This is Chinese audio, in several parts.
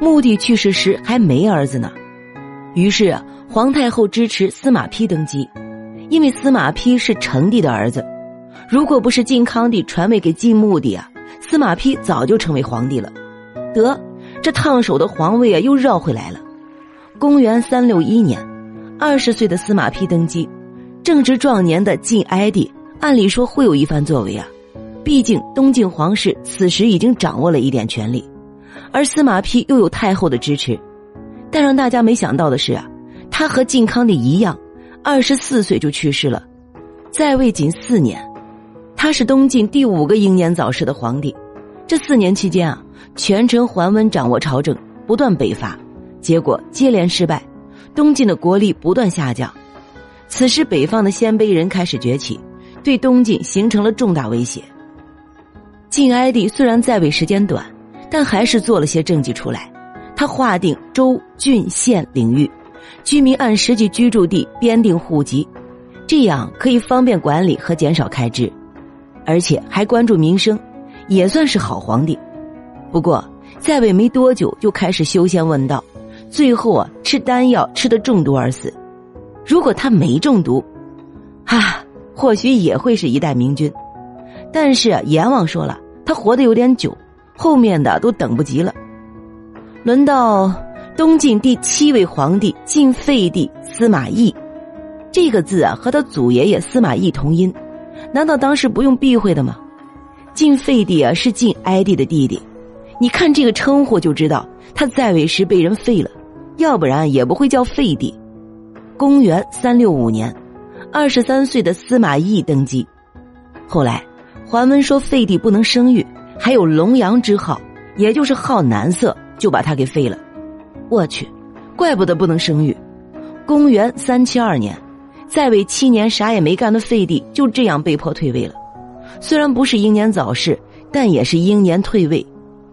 穆帝去世时还没儿子呢。于是皇太后支持司马丕登基，因为司马丕是成帝的儿子。如果不是晋康帝传位给晋穆帝啊，司马丕早就成为皇帝了。得，这烫手的皇位啊又绕回来了。公元三六一年，二十岁的司马丕登基，正值壮年的晋哀帝按理说会有一番作为啊，毕竟东晋皇室此时已经掌握了一点权力，而司马丕又有太后的支持。但让大家没想到的是啊，他和晋康帝一样，二十四岁就去世了，在位仅四年。他是东晋第五个英年早逝的皇帝，这四年期间啊，权臣桓温掌握朝政，不断北伐，结果接连失败，东晋的国力不断下降。此时，北方的鲜卑人开始崛起，对东晋形成了重大威胁。晋哀帝虽然在位时间短，但还是做了些政绩出来。他划定州、郡、县领域，居民按实际居住地编定户籍，这样可以方便管理和减少开支。而且还关注民生，也算是好皇帝。不过在位没多久就开始修仙问道，最后啊吃丹药吃的中毒而死。如果他没中毒，啊，或许也会是一代明君。但是阎王说了，他活得有点久，后面的都等不及了。轮到东晋第七位皇帝晋废帝司马懿，这个字啊和他祖爷爷司马懿同音。难道当时不用避讳的吗？晋废帝啊是晋哀帝的弟弟，你看这个称呼就知道他在位时被人废了，要不然也不会叫废帝。公元三六五年，二十三岁的司马懿登基。后来，桓温说废帝不能生育，还有龙阳之好，也就是好男色，就把他给废了。我去，怪不得不能生育。公元三七二年。在位七年啥也没干的废帝就这样被迫退位了，虽然不是英年早逝，但也是英年退位。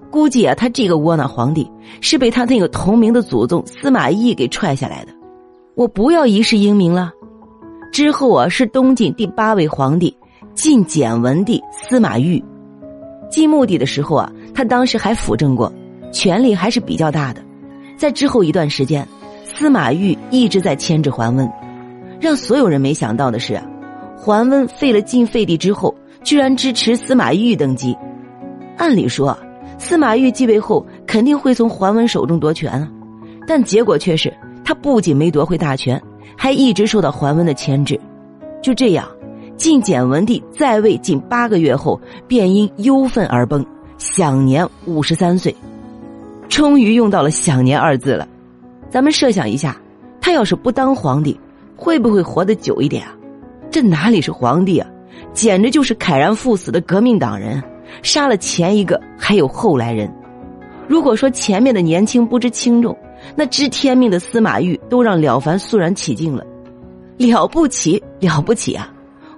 估计啊，他这个窝囊皇帝是被他那个同名的祖宗司马懿给踹下来的。我不要一世英名了。之后啊，是东晋第八位皇帝晋简文帝司马昱。晋穆帝的时候啊，他当时还辅政过，权力还是比较大的。在之后一段时间，司马懿一直在牵制桓温。让所有人没想到的是，桓温废了晋废帝之后，居然支持司马懿登基。按理说，司马懿继位后肯定会从桓温手中夺权啊，但结果却是他不仅没夺回大权，还一直受到桓温的牵制。就这样，晋简文帝在位近八个月后，便因忧愤而崩，享年五十三岁。终于用到了“享年”二字了。咱们设想一下，他要是不当皇帝。会不会活得久一点啊？这哪里是皇帝啊，简直就是慨然赴死的革命党人，杀了前一个，还有后来人。如果说前面的年轻不知轻重，那知天命的司马懿都让了凡肃然起敬了，了不起了不起啊！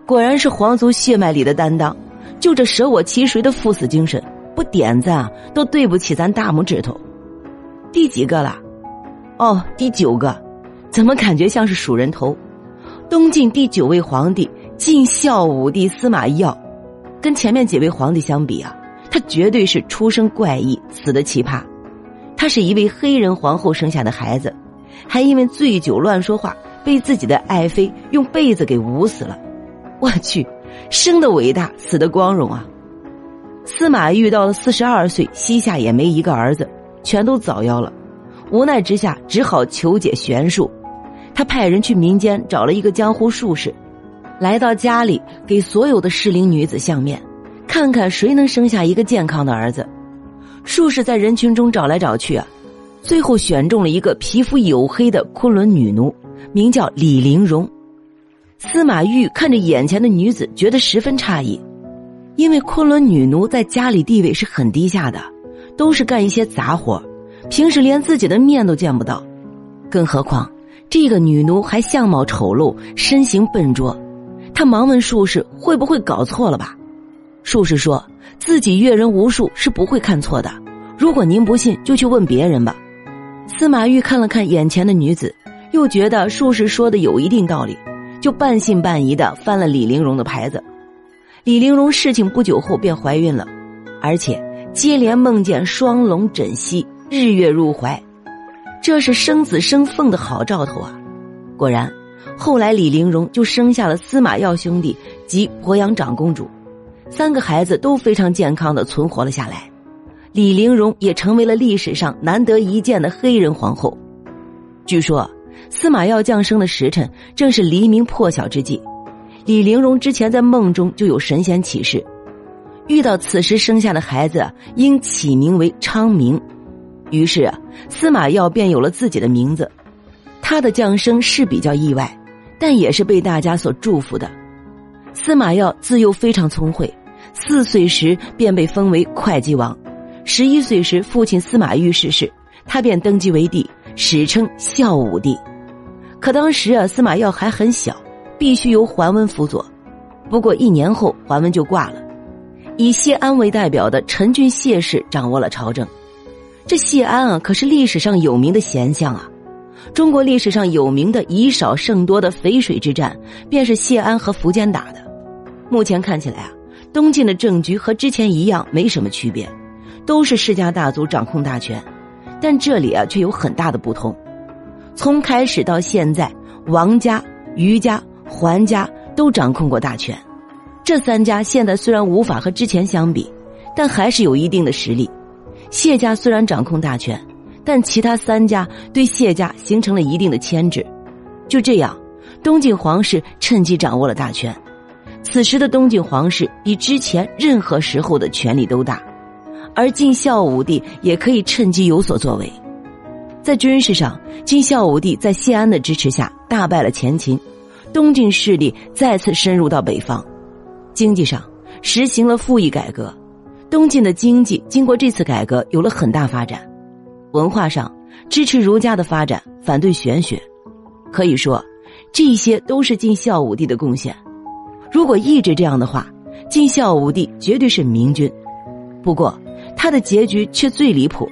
果然是皇族血脉里的担当，就这舍我其谁的赴死精神，不点赞啊都对不起咱大拇指头。第几个了？哦，第九个。怎么感觉像是数人头？东晋第九位皇帝晋孝武帝司马曜，跟前面几位皇帝相比啊，他绝对是出生怪异，死的奇葩。他是一位黑人皇后生下的孩子，还因为醉酒乱说话，被自己的爱妃用被子给捂死了。我去，生的伟大，死的光荣啊！司马懿到了四十二岁，膝下也没一个儿子，全都早夭了。无奈之下，只好求解玄术。他派人去民间找了一个江湖术士，来到家里给所有的适龄女子相面，看看谁能生下一个健康的儿子。术士在人群中找来找去啊，最后选中了一个皮肤黝黑的昆仑女奴，名叫李玲容。司马懿看着眼前的女子，觉得十分诧异，因为昆仑女奴在家里地位是很低下的，都是干一些杂活，平时连自己的面都见不到，更何况。这个女奴还相貌丑陋，身形笨拙，他忙问术士会不会搞错了吧？术士说自己阅人无数，是不会看错的。如果您不信，就去问别人吧。司马懿看了看眼前的女子，又觉得术士说的有一定道理，就半信半疑的翻了李玲容的牌子。李玲容事情不久后便怀孕了，而且接连梦见双龙枕膝，日月入怀，这是生子生凤的好兆头啊！果然，后来李陵容就生下了司马曜兄弟及鄱阳长公主，三个孩子都非常健康的存活了下来。李陵容也成为了历史上难得一见的黑人皇后。据说，司马曜降生的时辰正是黎明破晓之际。李陵容之前在梦中就有神仙启示，遇到此时生下的孩子应起名为昌明。于是啊，司马曜便有了自己的名字。他的降生是比较意外，但也是被大家所祝福的。司马曜自幼非常聪慧，四岁时便被封为会稽王。十一岁时，父亲司马昱逝世，他便登基为帝，史称孝武帝。可当时啊，司马曜还很小，必须由桓温辅佐。不过一年后，桓温就挂了，以谢安为代表的陈郡谢氏掌握了朝政。这谢安啊，可是历史上有名的贤相啊。中国历史上有名的以少胜多的淝水之战，便是谢安和苻坚打的。目前看起来啊，东晋的政局和之前一样，没什么区别。都是世家大族掌控大权，但这里啊却有很大的不同。从开始到现在，王家、余家、桓家都掌控过大权。这三家现在虽然无法和之前相比，但还是有一定的实力。谢家虽然掌控大权，但其他三家对谢家形成了一定的牵制。就这样，东晋皇室趁机掌握了大权。此时的东晋皇室比之前任何时候的权力都大。而晋孝武帝也可以趁机有所作为，在军事上，晋孝武帝在谢安的支持下大败了前秦，东晋势力再次深入到北方。经济上，实行了赋役改革，东晋的经济经过这次改革有了很大发展。文化上，支持儒家的发展，反对玄学，可以说，这些都是晋孝武帝的贡献。如果一直这样的话，晋孝武帝绝对是明君。不过，他的结局却最离谱。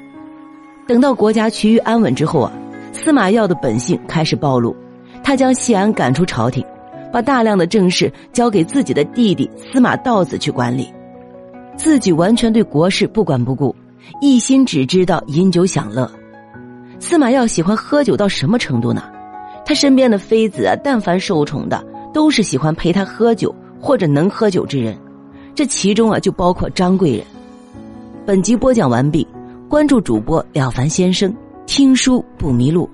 等到国家趋于安稳之后啊，司马曜的本性开始暴露，他将谢安赶出朝廷，把大量的政事交给自己的弟弟司马道子去管理，自己完全对国事不管不顾，一心只知道饮酒享乐。司马曜喜欢喝酒到什么程度呢？他身边的妃子啊，但凡受宠的，都是喜欢陪他喝酒或者能喝酒之人，这其中啊，就包括张贵人。本集播讲完毕，关注主播了凡先生，听书不迷路。